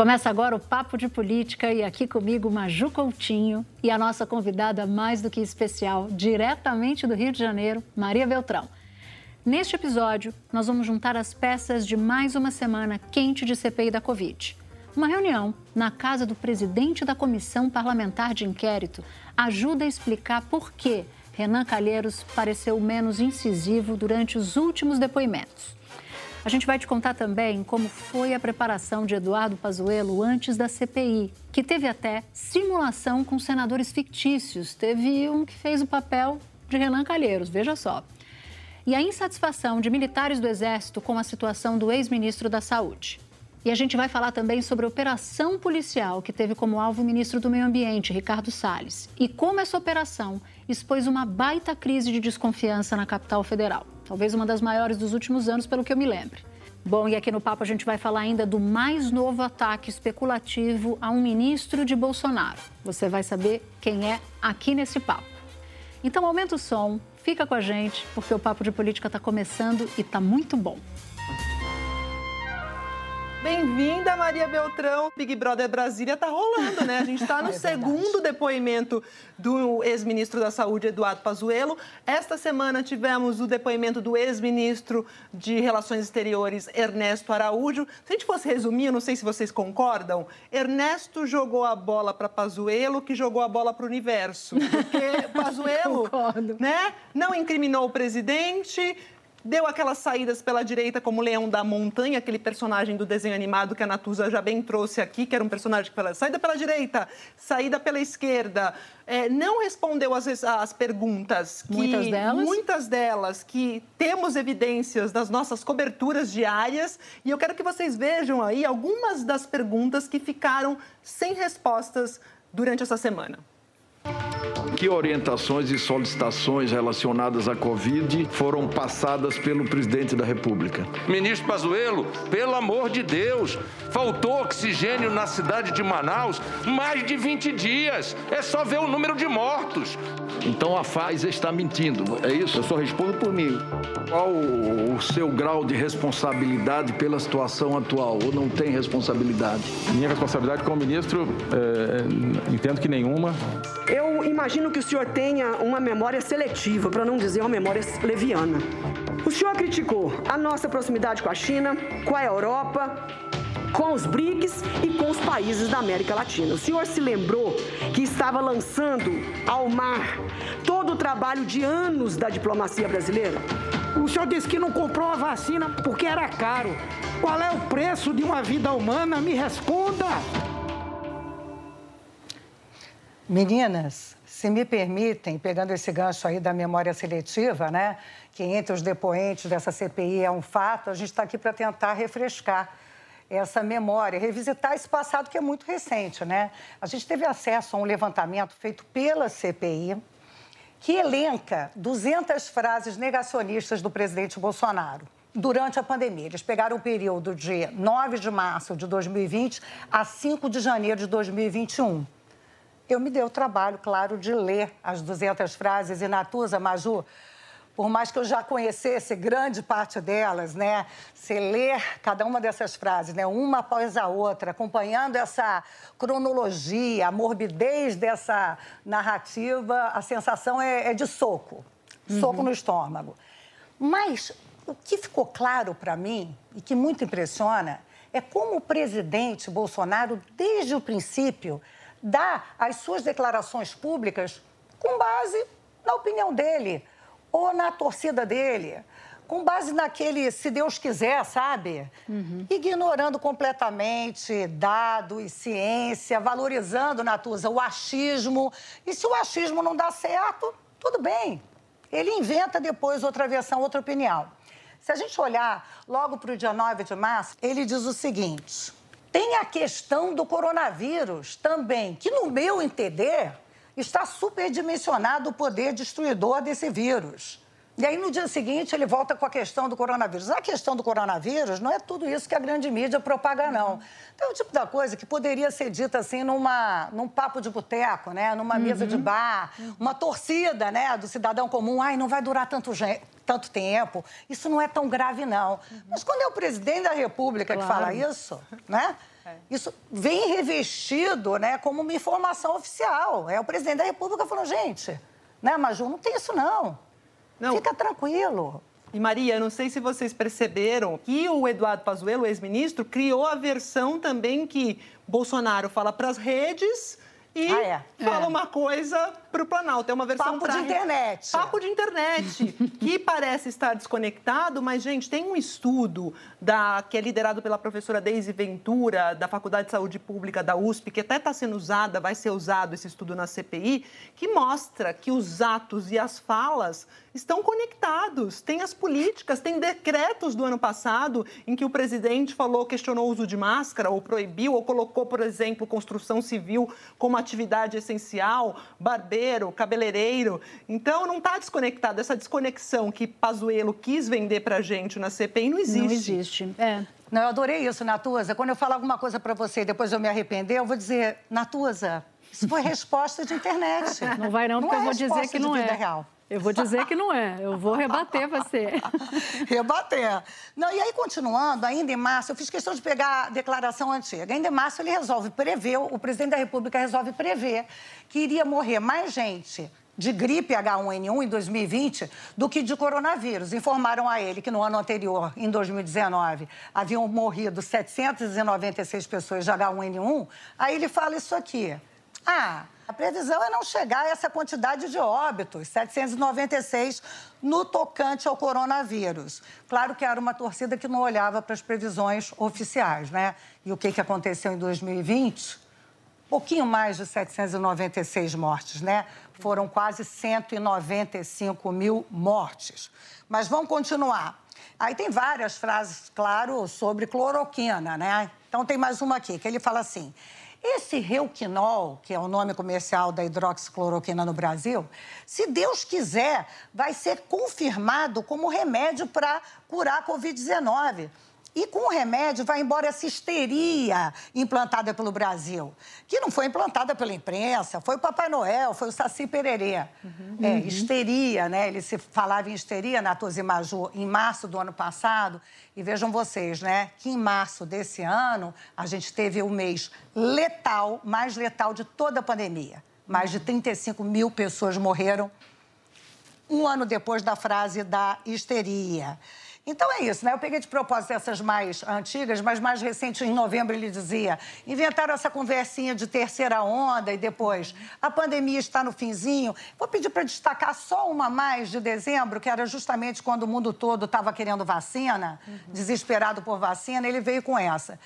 Começa agora o Papo de Política e aqui comigo Maju Coutinho e a nossa convidada mais do que especial, diretamente do Rio de Janeiro, Maria Beltrão. Neste episódio, nós vamos juntar as peças de mais uma semana quente de CPI da Covid. Uma reunião na casa do presidente da Comissão Parlamentar de Inquérito ajuda a explicar por que Renan Calheiros pareceu menos incisivo durante os últimos depoimentos. A gente vai te contar também como foi a preparação de Eduardo Pazuello antes da CPI, que teve até simulação com senadores fictícios. Teve um que fez o papel de Renan Calheiros, veja só. E a insatisfação de militares do Exército com a situação do ex-ministro da Saúde. E a gente vai falar também sobre a operação policial que teve como alvo o ministro do Meio Ambiente, Ricardo Salles, e como essa operação expôs uma baita crise de desconfiança na capital federal talvez uma das maiores dos últimos anos, pelo que eu me lembre. Bom, e aqui no Papo a gente vai falar ainda do mais novo ataque especulativo a um ministro de Bolsonaro. Você vai saber quem é aqui nesse papo. Então aumenta o som, fica com a gente, porque o Papo de Política está começando e está muito bom. Bem-vinda, Maria Beltrão. Big Brother Brasília tá rolando, né? A gente está no é segundo depoimento do ex-ministro da Saúde, Eduardo Pazuello. Esta semana tivemos o depoimento do ex-ministro de Relações Exteriores, Ernesto Araújo. Se a gente fosse resumir, não sei se vocês concordam, Ernesto jogou a bola para Pazuello, que jogou a bola para o universo. Porque Pazuello, né, não incriminou o presidente, Deu aquelas saídas pela direita, como Leão da Montanha, aquele personagem do desenho animado que a Natuza já bem trouxe aqui, que era um personagem que falava saída pela direita, saída pela esquerda. É, não respondeu as, as perguntas. Que, muitas delas? Muitas delas, que temos evidências das nossas coberturas diárias. E eu quero que vocês vejam aí algumas das perguntas que ficaram sem respostas durante essa semana. Que orientações e solicitações relacionadas à Covid foram passadas pelo presidente da República? Ministro Pazuello, pelo amor de Deus, faltou oxigênio na cidade de Manaus mais de 20 dias. É só ver o número de mortos. Então a Pfizer está mentindo, é isso? Eu só respondo por mim. Qual o seu grau de responsabilidade pela situação atual? Ou não tem responsabilidade? Minha responsabilidade como ministro, é, entendo que nenhuma. Eu imagino que o senhor tenha uma memória seletiva, para não dizer uma memória leviana. O senhor criticou a nossa proximidade com a China, com a Europa, com os BRICS e com os países da América Latina. O senhor se lembrou que estava lançando ao mar todo o trabalho de anos da diplomacia brasileira? O senhor disse que não comprou a vacina porque era caro. Qual é o preço de uma vida humana? Me responda! Meninas, se me permitem, pegando esse gancho aí da memória seletiva, né, que entre os depoentes dessa CPI é um fato, a gente está aqui para tentar refrescar essa memória, revisitar esse passado que é muito recente, né? A gente teve acesso a um levantamento feito pela CPI que elenca 200 frases negacionistas do presidente Bolsonaro durante a pandemia. Eles pegaram o período de 9 de março de 2020 a 5 de janeiro de 2021 eu me dei o trabalho, claro, de ler as 200 frases. E Natuza, Maju, por mais que eu já conhecesse grande parte delas, né? Você ler cada uma dessas frases, né? Uma após a outra, acompanhando essa cronologia, a morbidez dessa narrativa, a sensação é, é de soco, soco uhum. no estômago. Mas o que ficou claro para mim e que muito impressiona é como o presidente Bolsonaro, desde o princípio, dá as suas declarações públicas com base na opinião dele ou na torcida dele, com base naquele se Deus quiser, sabe? Uhum. Ignorando completamente dados e ciência, valorizando, Natuza, o achismo. E se o achismo não dá certo, tudo bem. Ele inventa depois outra versão, outra opinião. Se a gente olhar logo para o dia 9 de março, ele diz o seguinte: Tem a questão do coronavírus também, que no meu entender está superdimensionado o poder destruidor desse vírus. E aí, no dia seguinte, ele volta com a questão do coronavírus. A questão do coronavírus não é tudo isso que a grande mídia propaga, não. Então, é o tipo da coisa que poderia ser dita assim numa, num papo de boteco, né? numa uhum. mesa de bar, uma torcida né? do cidadão comum. Ai, não vai durar tanto, tanto tempo. Isso não é tão grave, não. Uhum. Mas quando é o presidente da República claro. que fala isso, né? É. Isso vem revestido né, como uma informação oficial. É o presidente da República falando, gente, né, Maju, não tem isso não. Não. Fica tranquilo. E Maria, não sei se vocês perceberam que o Eduardo Pazuello, ex-ministro, criou a versão também que Bolsonaro fala para as redes e ah, é. fala é. uma coisa para o Planalto. É uma versão Papo de internet. Papo de internet, que parece estar desconectado, mas, gente, tem um estudo da, que é liderado pela professora Deise Ventura, da Faculdade de Saúde Pública da USP, que até está sendo usada, vai ser usado esse estudo na CPI, que mostra que os atos e as falas estão conectados. Tem as políticas, tem decretos do ano passado em que o presidente falou, questionou o uso de máscara, ou proibiu, ou colocou, por exemplo, construção civil como atividade essencial, barbeiro, cabeleireiro. Então, não está desconectado. Essa desconexão que Pazuello quis vender para a gente na CPI não existe. Não existe, é. Não, eu adorei isso, Natuza. Quando eu falar alguma coisa para você e depois eu me arrepender, eu vou dizer, Natuza, isso foi resposta de internet. Não vai não, porque não é eu vou dizer que não é. Real. Eu vou dizer que não é. Eu vou rebater você. rebater. Não, e aí, continuando, ainda em março, eu fiz questão de pegar a declaração antiga. Ainda em março, ele resolve prever, o presidente da República resolve prever que iria morrer mais gente de gripe H1N1 em 2020 do que de coronavírus. Informaram a ele que no ano anterior, em 2019, haviam morrido 796 pessoas de H1N1. Aí ele fala isso aqui. Ah, a previsão é não chegar a essa quantidade de óbitos, 796 no tocante ao coronavírus. Claro que era uma torcida que não olhava para as previsões oficiais, né? E o que, que aconteceu em 2020? Pouquinho mais de 796 mortes, né? Foram quase 195 mil mortes. Mas vamos continuar. Aí tem várias frases, claro, sobre cloroquina, né? Então tem mais uma aqui, que ele fala assim: esse Reuquinol, que é o nome comercial da hidroxicloroquina no Brasil, se Deus quiser, vai ser confirmado como remédio para curar a Covid-19. E com o remédio vai embora essa histeria implantada pelo Brasil, que não foi implantada pela imprensa, foi o Papai Noel, foi o Saci Pererê. Uhum. É, histeria, né? Ele se falava em histeria na Tozimaju em março do ano passado. E vejam vocês, né, que em março desse ano a gente teve o mês letal, mais letal de toda a pandemia. Mais de 35 mil pessoas morreram um ano depois da frase da histeria. Então é isso, né? Eu peguei de propósito essas mais antigas, mas mais recente, em novembro, ele dizia: inventaram essa conversinha de terceira onda e depois a pandemia está no finzinho. Vou pedir para destacar só uma mais de dezembro, que era justamente quando o mundo todo estava querendo vacina, uhum. desesperado por vacina, ele veio com essa.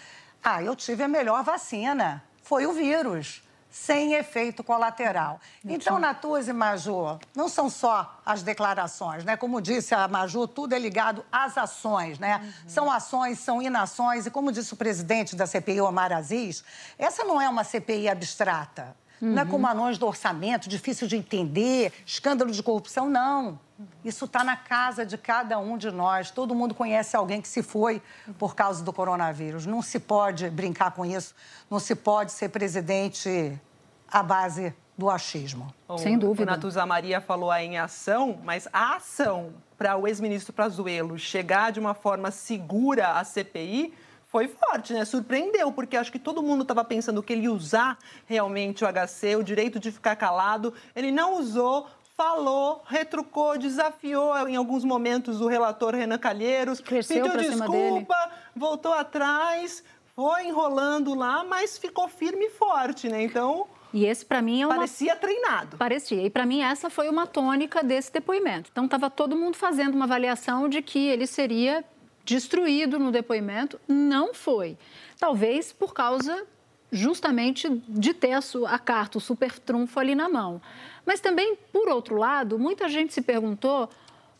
Ah, eu tive a melhor vacina. Foi o vírus sem efeito colateral. Então, Natuz e Maju, não são só as declarações, né? Como disse a Maju, tudo é ligado às ações, né? Uhum. São ações, são inações, e como disse o presidente da CPI, Omar Aziz, essa não é uma CPI abstrata. Uhum. Não é como anões do orçamento, difícil de entender, escândalo de corrupção, não. Isso está na casa de cada um de nós. Todo mundo conhece alguém que se foi por causa do coronavírus. Não se pode brincar com isso. Não se pode ser presidente à base do achismo. Sem dúvida. A Natuza Maria falou aí em ação, mas a ação para o ex-ministro Prazuelo chegar de uma forma segura à CPI foi forte, né? Surpreendeu, porque acho que todo mundo estava pensando que ele ia usar realmente o HC, o direito de ficar calado. Ele não usou, falou, retrucou, desafiou em alguns momentos o relator Renan Calheiros, Cresceu pediu desculpa, voltou atrás, foi enrolando lá, mas ficou firme e forte, né? Então. E esse, para mim, é uma... Parecia treinado. Parecia. E, para mim, essa foi uma tônica desse depoimento. Então, estava todo mundo fazendo uma avaliação de que ele seria destruído no depoimento. Não foi. Talvez por causa justamente de ter a, carta, o super trunfo ali na mão. Mas também, por outro lado, muita gente se perguntou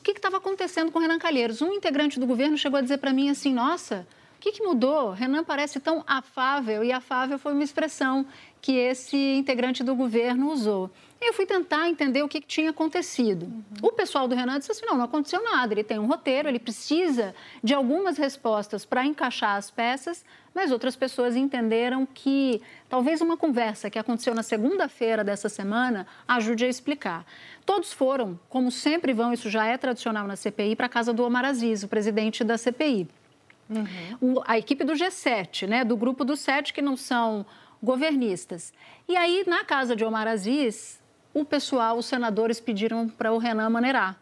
o que estava acontecendo com o Renan Calheiros. Um integrante do governo chegou a dizer para mim assim: nossa, o que, que mudou? Renan parece tão afável, e afável foi uma expressão que esse integrante do governo usou. Eu fui tentar entender o que, que tinha acontecido. Uhum. O pessoal do Renan disse assim: não, não aconteceu nada. Ele tem um roteiro, ele precisa de algumas respostas para encaixar as peças, mas outras pessoas entenderam que talvez uma conversa que aconteceu na segunda-feira dessa semana ajude a explicar. Todos foram, como sempre vão, isso já é tradicional na CPI, para a casa do Omar Aziz, o presidente da CPI. Uhum. a equipe do G7, né, do grupo dos sete que não são governistas. E aí, na casa de Omar Aziz, o pessoal, os senadores pediram para o Renan maneirar.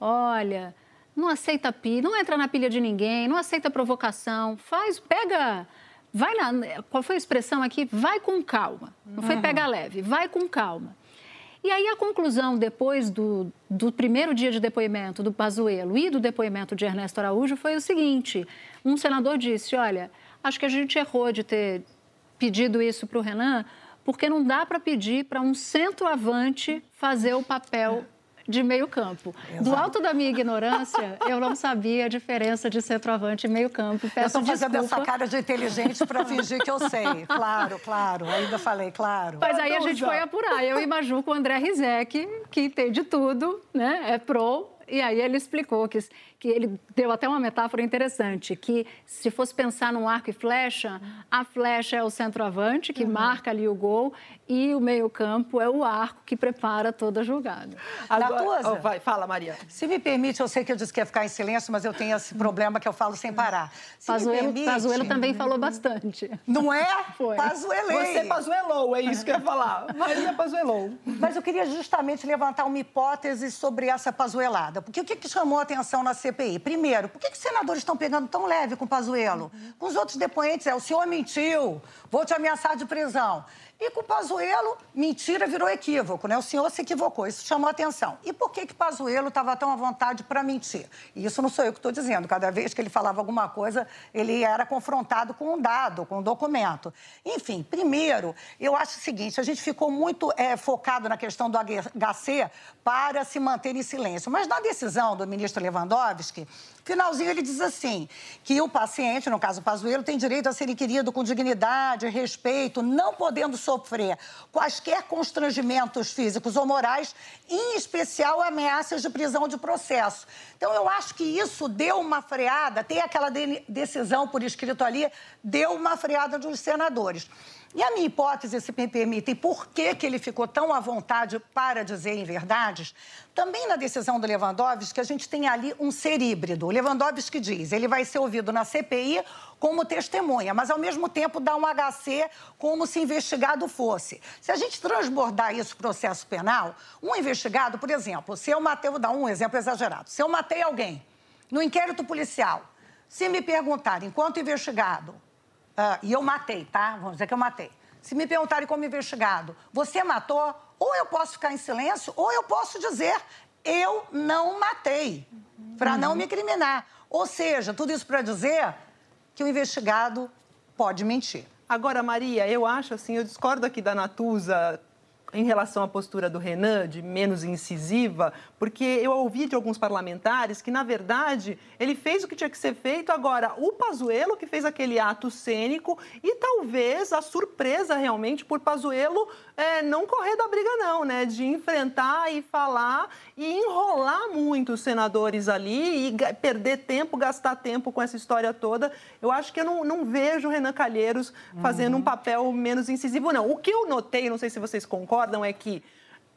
Olha, não aceita pilha, não entra na pilha de ninguém, não aceita provocação, faz, pega, vai na, qual foi a expressão aqui? Vai com calma. Não foi pega leve, vai com calma. E aí a conclusão depois do, do primeiro dia de depoimento do Pazuello e do depoimento de Ernesto Araújo foi o seguinte: um senador disse, olha, acho que a gente errou de ter pedido isso para o Renan, porque não dá para pedir para um centroavante fazer o papel de meio campo. Exato. Do alto da minha ignorância, eu não sabia a diferença de centroavante e meio campo. Peço eu estou fazendo essa cara de inteligente para fingir que eu sei. Claro, claro. Ainda falei, claro. Mas aí a gente foi apurar. Eu e Maju com o André Rizek, que entende tudo, né? É pro. E aí ele explicou que que ele deu até uma metáfora interessante, que se fosse pensar num arco e flecha, a flecha é o centroavante, que uhum. marca ali o gol, e o meio-campo é o arco que prepara toda a jogada. Agora, oh, vai, fala, Maria. Se me permite, eu sei que eu disse que ia ficar em silêncio, mas eu tenho esse problema que eu falo sem parar. Se Pazuelo, permite... Pazuelo também falou bastante. Não é? Foi. Pazuelei. Você pazuelou, é isso que eu ia falar. Maria pazuelou. Mas eu queria justamente levantar uma hipótese sobre essa pazuelada. Porque o que chamou a atenção na CPI? Primeiro, por que, que os senadores estão pegando tão leve com o Pazuello? Com os outros depoentes, é o senhor mentiu, vou te ameaçar de prisão. E com o Pazuello, mentira virou equívoco, né? O senhor se equivocou, isso chamou atenção. E por que que Pazuello estava tão à vontade para mentir? E isso não sou eu que estou dizendo. Cada vez que ele falava alguma coisa, ele era confrontado com um dado, com um documento. Enfim, primeiro, eu acho o seguinte, a gente ficou muito é, focado na questão do HC para se manter em silêncio. Mas na decisão do ministro Lewandowski, Finalzinho, ele diz assim: que o paciente, no caso o Pazuello, tem direito a ser inquirido com dignidade, respeito, não podendo sofrer quaisquer constrangimentos físicos ou morais, em especial ameaças de prisão de processo. Então, eu acho que isso deu uma freada, tem aquela de decisão por escrito ali, deu uma freada dos senadores. E a minha hipótese, se me permitem, por que, que ele ficou tão à vontade para dizer em verdades, também na decisão do Lewandowski, a gente tem ali um ser híbrido. O Lewandowski diz, ele vai ser ouvido na CPI como testemunha, mas ao mesmo tempo dá um HC como se investigado fosse. Se a gente transbordar isso para o processo penal, um investigado, por exemplo, se eu matei, vou dar um exemplo exagerado, se eu matei alguém no inquérito policial, se me perguntar, enquanto investigado, Uh, e eu matei, tá? Vamos dizer que eu matei. Se me perguntarem como investigado, você matou? Ou eu posso ficar em silêncio, ou eu posso dizer, eu não matei, para não me criminar. Ou seja, tudo isso para dizer que o investigado pode mentir. Agora, Maria, eu acho assim, eu discordo aqui da Natuza em relação à postura do Renan, de menos incisiva, porque eu ouvi de alguns parlamentares que, na verdade, ele fez o que tinha que ser feito. Agora, o Pazuello que fez aquele ato cênico e talvez a surpresa realmente por Pazuello é, não correr da briga não, né? De enfrentar e falar e enrolar muito os senadores ali e perder tempo, gastar tempo com essa história toda. Eu acho que eu não, não vejo o Renan Calheiros fazendo uhum. um papel menos incisivo, não. O que eu notei, não sei se vocês concordam, concordam é que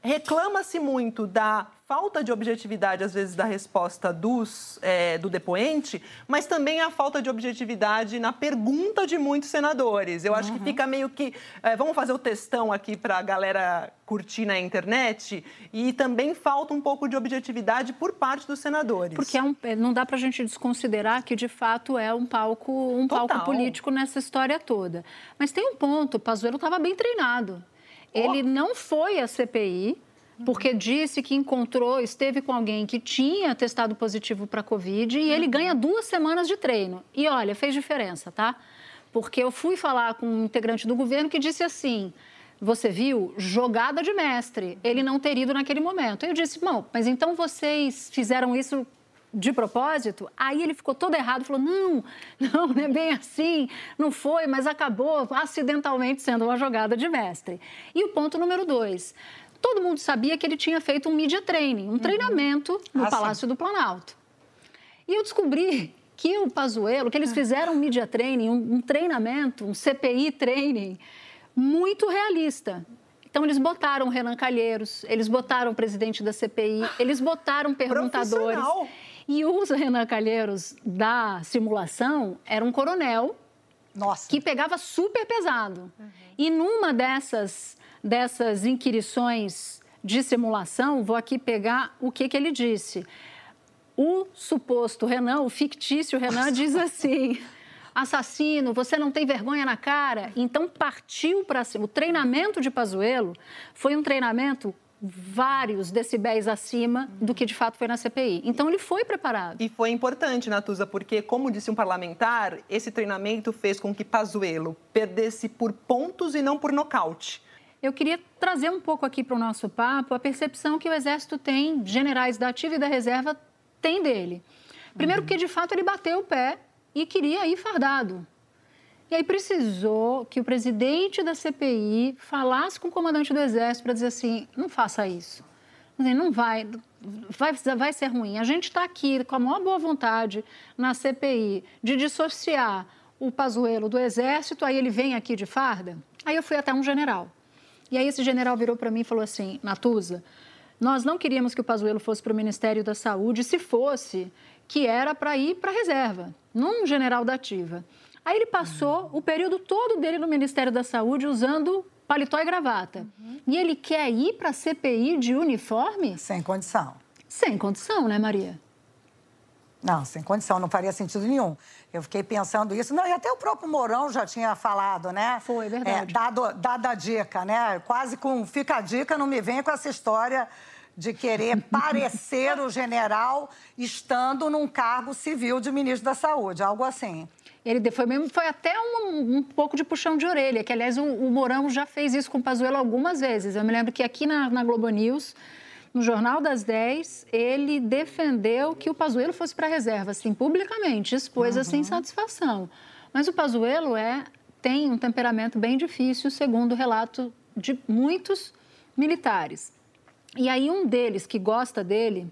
reclama-se muito da falta de objetividade, às vezes, da resposta dos, é, do depoente, mas também a falta de objetividade na pergunta de muitos senadores. Eu acho uhum. que fica meio que. É, vamos fazer o testão aqui para a galera curtir na internet, e também falta um pouco de objetividade por parte dos senadores. Porque é um, é, não dá para a gente desconsiderar que, de fato, é um palco, um palco político nessa história toda. Mas tem um ponto: o Pazuello estava bem treinado. Ele não foi à CPI, porque disse que encontrou, esteve com alguém que tinha testado positivo para Covid e ele ganha duas semanas de treino. E olha, fez diferença, tá? Porque eu fui falar com um integrante do governo que disse assim: você viu? Jogada de mestre. Ele não ter ido naquele momento. Eu disse, bom, mas então vocês fizeram isso de propósito, aí ele ficou todo errado, falou: não, não, não é bem assim, não foi, mas acabou acidentalmente sendo uma jogada de mestre. E o ponto número dois. Todo mundo sabia que ele tinha feito um media training, um uhum. treinamento no ah, Palácio sim. do Planalto. E eu descobri que o Pazuello, que eles ah. fizeram um media training, um, um treinamento, um CPI training muito realista. Então, eles botaram o Renan Calheiros, eles botaram o presidente da CPI, eles botaram perguntadores. E o Renan Calheiros da simulação era um coronel Nossa. que pegava super pesado. Uhum. E numa dessas, dessas inquirições de simulação, vou aqui pegar o que, que ele disse. O suposto Renan, o fictício Renan, diz assim: assassino, você não tem vergonha na cara. Então partiu para cima. O treinamento de Pazuello foi um treinamento vários decibéis acima do que de fato foi na CPI. Então ele foi preparado. E foi importante, Natuza, porque como disse um parlamentar, esse treinamento fez com que Pazuello perdesse por pontos e não por nocaute. Eu queria trazer um pouco aqui para o nosso papo a percepção que o Exército tem, generais da ativa e da reserva têm dele. Primeiro uhum. porque de fato ele bateu o pé e queria ir fardado. E aí precisou que o presidente da CPI falasse com o comandante do Exército para dizer assim, não faça isso. Não vai, vai, vai ser ruim. A gente está aqui com a maior boa vontade na CPI de dissociar o Pazuello do Exército, aí ele vem aqui de farda. Aí eu fui até um general. E aí esse general virou para mim e falou assim, Natuza, nós não queríamos que o Pazuello fosse para o Ministério da Saúde, se fosse, que era para ir para a reserva, num general da ativa. Aí ele passou o período todo dele no Ministério da Saúde usando paletó e gravata. Uhum. E ele quer ir para a CPI de uniforme? Sem condição. Sem condição, né, Maria? Não, sem condição, não faria sentido nenhum. Eu fiquei pensando isso. Não, e até o próprio Mourão já tinha falado, né? Foi, verdade. É, dado, dado a dica, né? Quase com fica a dica, não me venha com essa história de querer parecer o general estando num cargo civil de ministro da Saúde, algo assim. Ele foi, mesmo, foi até um, um, pouco de puxão de orelha, que aliás o, o Mourão já fez isso com o Pazuello algumas vezes. Eu me lembro que aqui na, na Globo News, no Jornal das 10, ele defendeu que o Pazuello fosse para a reserva, assim, publicamente, expôs uhum. essa insatisfação. Mas o Pazuello é, tem um temperamento bem difícil, segundo o relato de muitos militares. E aí um deles, que gosta dele,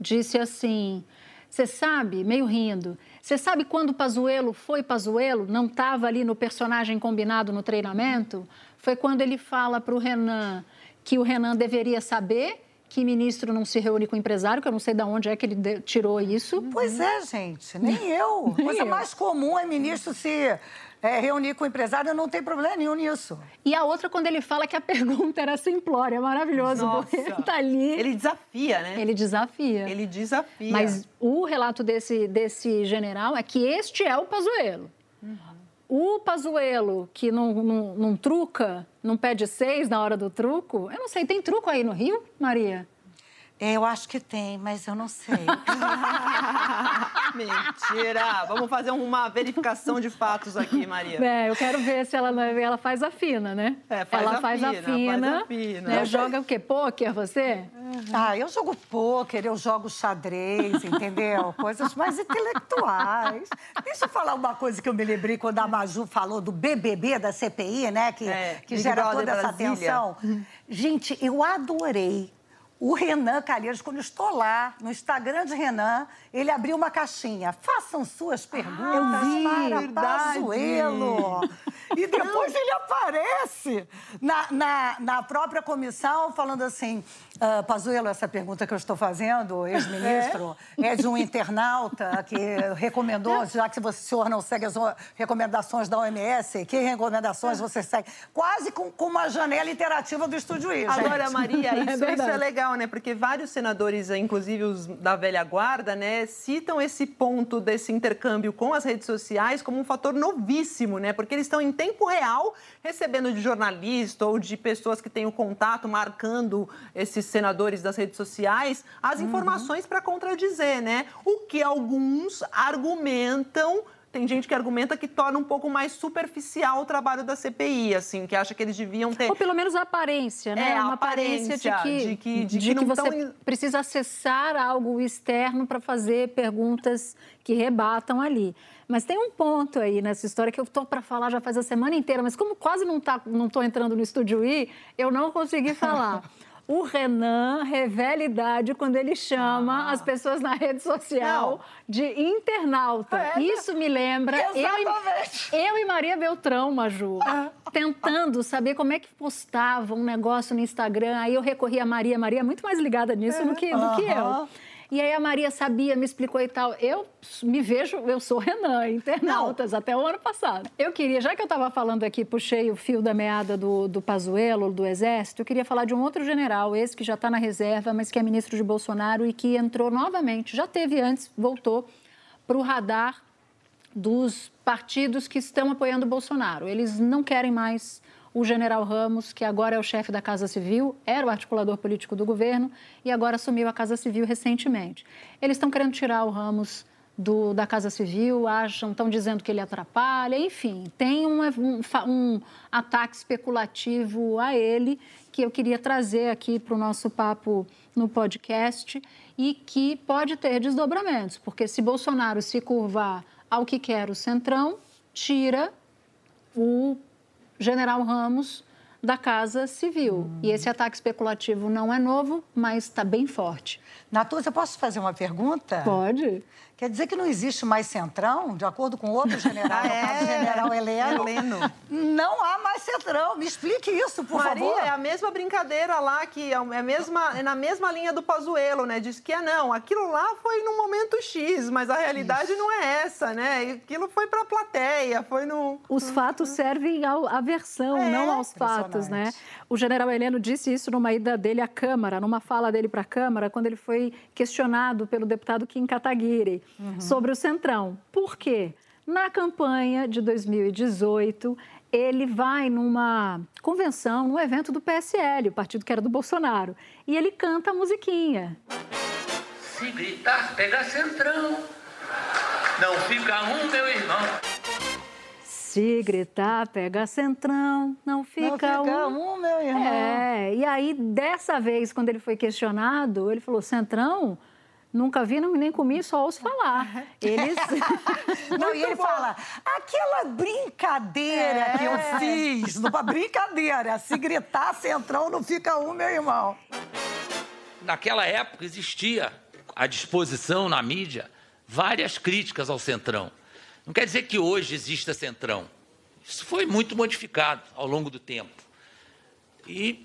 disse assim, você sabe, meio rindo, você sabe quando o Pazuello foi Pazuello, não estava ali no personagem combinado no treinamento? Foi quando ele fala para o Renan que o Renan deveria saber que ministro não se reúne com empresário, que eu não sei de onde é que ele tirou isso. Pois é, gente, nem eu. A coisa mais comum é ministro se é, reunir com o empresário, não tem problema nenhum nisso. E a outra, quando ele fala que a pergunta era simplória, é maravilhoso, Nossa. porque ele tá ali. Ele desafia, né? Ele desafia. Ele desafia. Mas o relato desse, desse general é que este é o Pazuello. Uhum. O Pazuello, que não, não, não truca, não pede seis na hora do truco, eu não sei, tem truco aí no Rio, Maria? Eu acho que tem, mas eu não sei. Mentira! Vamos fazer uma verificação de fatos aqui, Maria. É, eu quero ver se ela, ela faz a fina, né? É, faz ela a faz, fina, a fina, faz a fina. Né? Joga o quê? Pôquer, você? Uhum. Ah, eu jogo pôquer, eu jogo xadrez, entendeu? Coisas mais intelectuais. Deixa eu falar uma coisa que eu me lembrei quando a Maju falou do BBB, da CPI, né? Que, é, que gera toda essa atenção. Gente, eu adorei o Renan Calheiros, quando estou lá no Instagram de Renan, ele abriu uma caixinha. Façam suas perguntas ah, para Pazuello. E depois ele aparece na, na, na, própria comissão falando assim, uh, Pazuello, essa pergunta que eu estou fazendo, ex-ministro, é? é? de um internauta que recomendou, já que o senhor não segue as recomendações da OMS, que recomendações você segue? Quase com, com uma janela interativa do Estúdio I, Agora, Maria, isso é, isso é legal, né? Porque vários senadores, inclusive os da velha guarda, né, citam esse ponto desse intercâmbio com as redes sociais como um fator novíssimo, né? Porque eles estão em tempo real, recebendo de jornalista ou de pessoas que têm o contato, marcando esses senadores das redes sociais, as uhum. informações para contradizer, né? O que alguns argumentam tem gente que argumenta que torna um pouco mais superficial o trabalho da CPI, assim, que acha que eles deviam ter... Ou pelo menos a aparência, né? É, Uma aparência, aparência de que, de que- de de que que não você tão- precisa acessar algo externo para fazer perguntas que rebatam ali. Mas tem um ponto aí nessa história que eu estou para falar já faz a semana inteira, mas como quase não tá, não estou entrando no estúdio I, eu não consegui falar. O Renan revela idade quando ele chama as pessoas na rede social de internauta. Isso me lembra eu Exatamente. e, eu e Maria Beltrão, Maju, tentando saber como é que postava um negócio no Instagram. Aí eu recorri a Maria. Maria é muito mais ligada nisso do que, do que eu. E aí a Maria sabia, me explicou e tal. Eu me vejo, eu sou Renan, internautas, até o ano passado. Eu queria, já que eu estava falando aqui, puxei o fio da meada do, do Pazuello, do Exército, eu queria falar de um outro general, esse que já está na reserva, mas que é ministro de Bolsonaro e que entrou novamente, já teve antes, voltou para o radar dos partidos que estão apoiando o Bolsonaro. Eles não querem mais o general Ramos, que agora é o chefe da Casa Civil, era o articulador político do governo e agora assumiu a Casa Civil recentemente. Eles estão querendo tirar o Ramos do- da Casa Civil, acham, estão dizendo que ele atrapalha, enfim, tem um, fa- um ataque especulativo a ele que eu queria trazer aqui para o nosso papo no podcast e que pode ter desdobramentos, porque se Bolsonaro se curvar ao que quer o Centrão, tira o general Ramos da Casa Civil. E esse ataque especulativo não é novo, mas está bem forte. Natuza, posso fazer uma pergunta? Pode. Quer dizer que não existe mais centrão, de acordo com outro general, no caso do general Heleno? Heleno. Não há mais centrão. Me explique isso, por Maria, favor. é a mesma brincadeira lá, que é a mesma, é na mesma linha do Pazuello, né? Diz que, ah, não, aquilo lá foi no momento X, mas a realidade não é essa, né? E Aquilo foi pra plateia, foi no... Os fatos servem ao- à versão, É, não aos fatos, né? O general Heleno disse isso numa ida dele à Câmara, numa fala dele para a Câmara, quando ele foi questionado pelo deputado Kim Kataguiri sobre o Centrão. Por quê? Na campanha de 2018, ele vai numa convenção, num evento do PSL, o partido que era do Bolsonaro, e ele canta a musiquinha. Se gritar, pega centrão. Não fica um, meu irmão. Se gritar, pega centrão, não fica, fica um, meu irmão. É, e aí, dessa vez, quando ele foi questionado, ele falou, centrão, nunca vi, não- nem comi, só ouço falar. Eles... Não, e ele fala, aquela brincadeira que eu É. fiz, uma brincadeira, se gritar centrão não fica um, meu irmão. Naquela época existia à disposição na mídia várias críticas ao Centrão. Não quer dizer que hoje exista Centrão. Isso foi muito modificado ao longo do tempo. E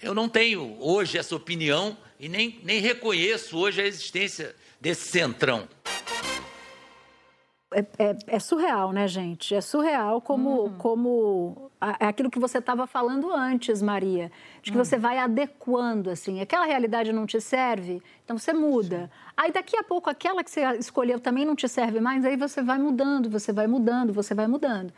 eu não tenho hoje essa opinião e nem, nem reconheço hoje a existência desse Centrão. É, é- é surreal, né, gente? É surreal como, Uhum. como é aquilo que você estava falando antes, Maria, de que Hum. você vai adequando, assim. Aquela realidade não te serve, então você muda. Aí daqui a pouco aquela que você escolheu também não te serve mais, aí você vai mudando, você vai mudando, você vai mudando.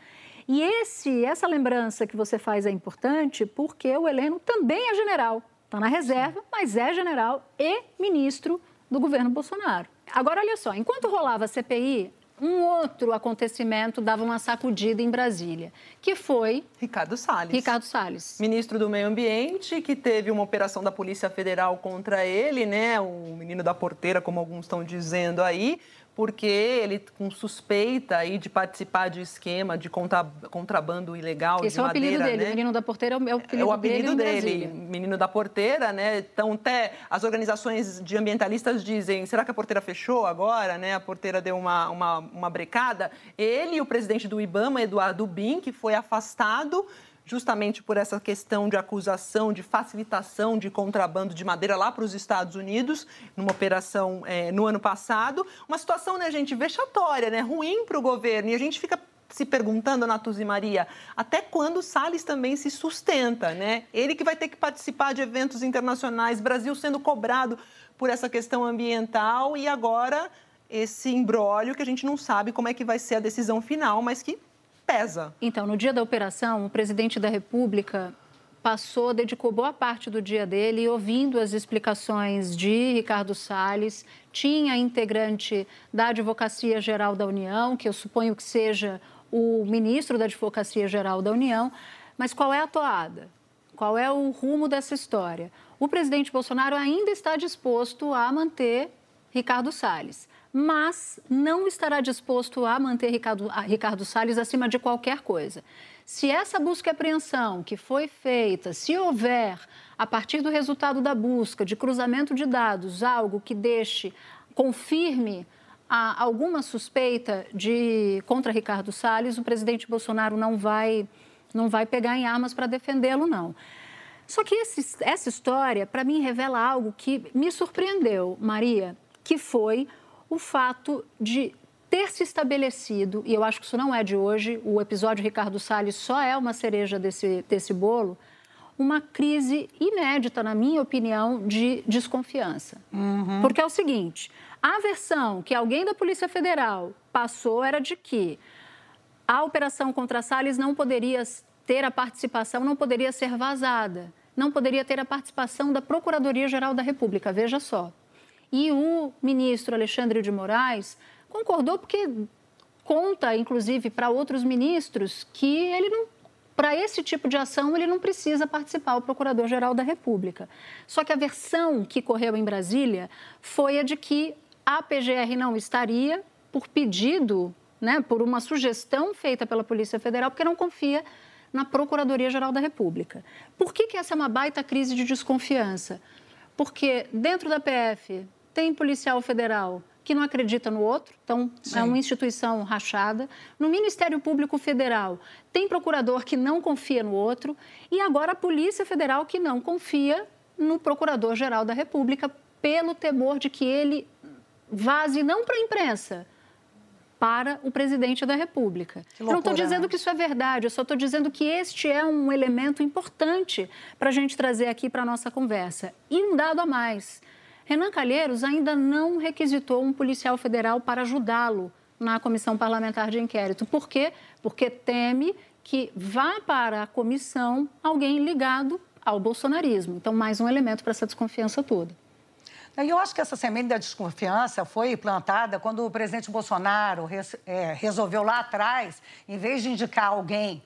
E esse, essa lembrança que você faz é importante porque o Heleno também é general. Está na reserva, mas é general e ministro do governo Bolsonaro. Agora, olha só, enquanto rolava a CPI, um outro acontecimento dava uma sacudida em Brasília, que foi Ricardo Salles. Ricardo Salles. Ministro do Meio Ambiente, que teve uma operação da Polícia Federal contra ele, né? O menino da porteira, como alguns estão dizendo aí, porque ele com suspeita aí de participar de esquema de contra- contrabando ilegal Esse de é o apelido madeira, dele, né? menino da porteira é o, é o apelido, É o apelido dele, dele, menino da porteira, né? Então, até as organizações de ambientalistas dizem: será que a porteira fechou agora, né? A porteira deu uma, uma, uma brecada. Ele e o presidente do Ibama, Eduardo Bin, que foi afastado justamente por essa questão de acusação de facilitação de contrabando de madeira lá para os Estados Unidos, numa operação eh, no ano passado. Uma situação, né, gente, vexatória, né? Ruim para o governo. E a gente fica se perguntando, Natuza e Maria, até quando o Salles também se sustenta, né? Ele que vai ter que participar de eventos internacionais, Brasil sendo cobrado por essa questão ambiental e agora esse imbróglio que a gente não sabe como é que vai ser a decisão final, mas que pesa. Então, no dia da operação, o presidente da República passou, dedicou boa parte do dia dele ouvindo as explicações de Ricardo Salles. Tinha integrante da Advocacia Geral da União, que eu suponho que seja o ministro da Advocacia Geral da União. Mas qual é a toada? Qual é o rumo dessa história? O presidente Bolsonaro ainda está disposto a manter Ricardo Salles, mas não estará disposto a manter Ricardo, a Ricardo Salles acima de qualquer coisa. Se essa busca e apreensão que foi feita, se houver, a partir do resultado da busca, de cruzamento de dados, algo que deixe, confirme a, alguma suspeita de contra Ricardo Salles, o presidente Bolsonaro não vai, não vai pegar em armas para defendê-lo, não. Só que esse, essa história, para mim, revela algo que me surpreendeu, Maria, que foi o fato de ter se estabelecido, e eu acho que isso não é de hoje, o episódio Ricardo Salles só é uma cereja desse, desse bolo, uma crise inédita, na minha opinião, de desconfiança. Uhum. Porque é o seguinte: a versão que alguém da Polícia Federal passou era de que a operação contra Salles não poderia ter a participação, não poderia ser vazada, não poderia ter a participação da Procuradoria-Geral da República, veja só. E o ministro Alexandre de Moraes concordou porque conta, inclusive, para outros ministros que ele não para esse tipo de ação, ele não precisa participar, o Procurador-Geral da República. Só que a versão que correu em Brasília foi a de que a PGR não estaria, por pedido, né, por uma sugestão feita pela Polícia Federal, porque não confia na Procuradoria-Geral da República. Por que, que essa é uma baita crise de desconfiança? Porque dentro da PF tem policial federal que não acredita no outro, então Sim. é uma instituição rachada. No Ministério Público Federal, tem procurador que não confia no outro, e agora a Polícia Federal que não confia no Procurador-Geral da República, pelo temor de que ele vaze não para a imprensa, para o presidente da República. Loucura, eu não estou dizendo né? que isso é verdade, eu só estou dizendo que este é um elemento importante para a gente trazer aqui para a nossa conversa. E um dado a mais. Renan Calheiros ainda não requisitou um policial federal para ajudá-lo na comissão parlamentar de inquérito. Por quê? Porque teme que vá para a comissão alguém ligado ao bolsonarismo. Então, mais um elemento para essa desconfiança toda. E eu acho que essa semente da desconfiança foi plantada quando o presidente Bolsonaro é, resolveu lá atrás, em vez de indicar alguém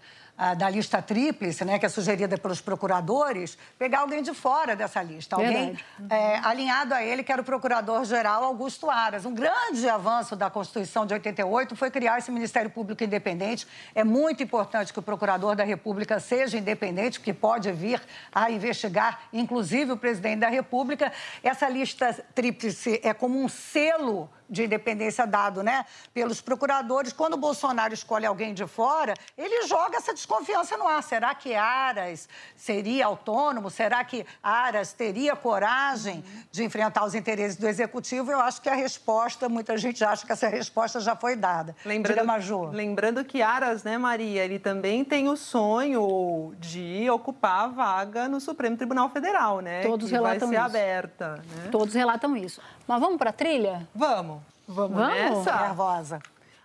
da lista tríplice, né, que é sugerida pelos procuradores, pegar alguém de fora dessa lista, alguém é, alinhado a ele, que era o procurador-geral Augusto Aras. Um grande avanço da Constituição de 88 foi criar esse Ministério Público Independente. É muito importante que o procurador da República seja independente, porque pode vir a investigar, inclusive, o presidente da República. Essa lista tríplice é como um selo de independência dado né, pelos procuradores. Quando o Bolsonaro escolhe alguém de fora, ele joga essa desconfiança no ar. Será que Aras seria autônomo? Será que Aras teria coragem de enfrentar os interesses do executivo? Eu acho que a resposta, muita gente acha que essa resposta já foi dada. Lembrando, Diga, Major. Lembrando que Aras, né, Maria, ele também tem o sonho de ocupar a vaga no Supremo Tribunal Federal, né? Todos que relatam vai ser isso. aberta. Né? Todos relatam isso. Mas vamos para a trilha? Vamos. Vamos, vamos nessa? Nervosa.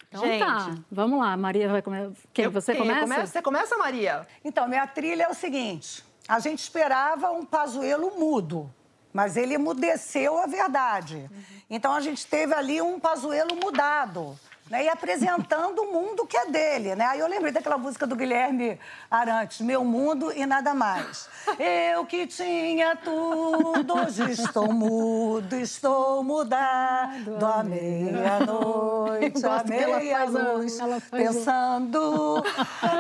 Então Gente, tá, vamos lá. Maria vai começar. Quem? Eu, você quem? começa? começa? Você começa, Maria? Então, minha trilha é o seguinte. A gente esperava um Pazuelo mudo, mas ele emudeceu a verdade. Uhum. Então, a gente teve ali um Pazuelo mudado né, e apresentando o mundo que é dele. Né? Aí eu lembrei daquela música do Guilherme Arantes, Meu Mundo e Nada Mais. Eu que tinha tudo, hoje estou mudo, estou mudado à meia-noite, à meia-luz, pensando...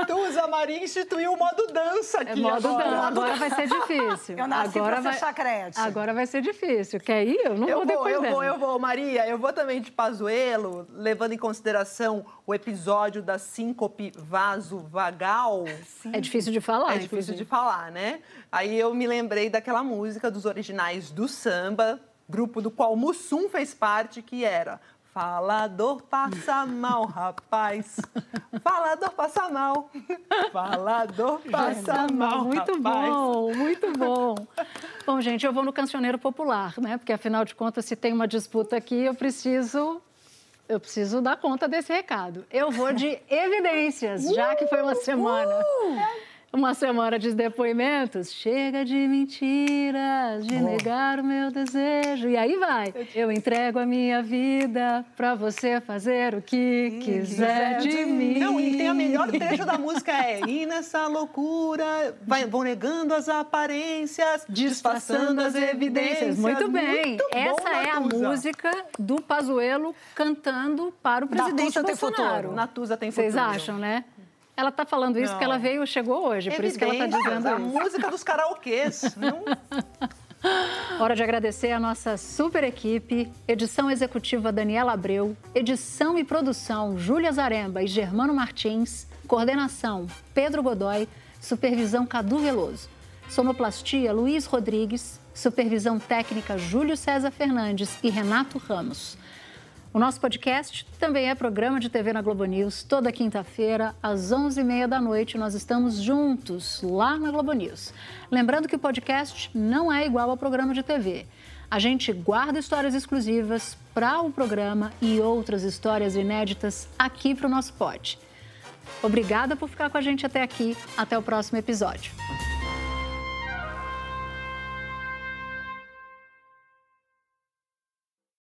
Tusa Maria instituiu o modo dança aqui é modo agora. Dança. Agora vai ser difícil. Eu nasci agora pra vai... ser chacrete. Agora vai ser difícil. Quer ir? Eu não eu vou, vou depois Eu dela. vou, eu vou, Maria. Eu vou também de Pazuelo, levando em consideração consideração o episódio da síncope vaso-vagal. É difícil de falar. É difícil de falar, né? Aí eu me lembrei daquela música dos originais do samba, grupo do qual Mussum fez parte, que era Falador passa mal, rapaz. Falador passa mal. Falador passa mal, Muito rapaz. bom, muito bom. Bom, gente, eu vou no cancioneiro popular, né? Porque afinal de contas, se tem uma disputa aqui, eu preciso eu preciso dar conta desse recado. Eu vou de evidências, já que foi uma semana. Uma semana de depoimentos. Chega de mentiras, de negar o meu desejo. E aí vai. Eu entrego a minha vida pra você fazer o que quiser de mim. Não, e tem a melhor trecho da música é E nessa loucura, vai, vão negando as aparências, disfarçando as evidências. Muito bem. Muito bom, Essa é a música do Pazuello cantando para o presidente Natuza tem Bolsonaro. futuro. Natuza tem Vocês futuro. acham, né? Ela está falando isso Não. porque ela veio, chegou hoje, por isso que ela está Evidente, dizendo a isso. música dos karaokês. Não Hora de agradecer a nossa super equipe, edição executiva Daniela Abreu, edição e produção Júlia Zaremba e Germano Martins, coordenação Pedro Godoy, supervisão Cadu Veloso, sonoplastia Luiz Rodrigues, supervisão técnica Júlio César Fernandes e Renato Ramos. O nosso podcast também é programa de TV na Globo News. Toda quinta-feira, às 11h30 da noite, nós estamos juntos lá na Globo News. Lembrando que o podcast não é igual ao programa de TV. A gente guarda histórias exclusivas para o programa e outras histórias inéditas aqui para o nosso pod. Obrigada por ficar com a gente até aqui. Até o próximo episódio.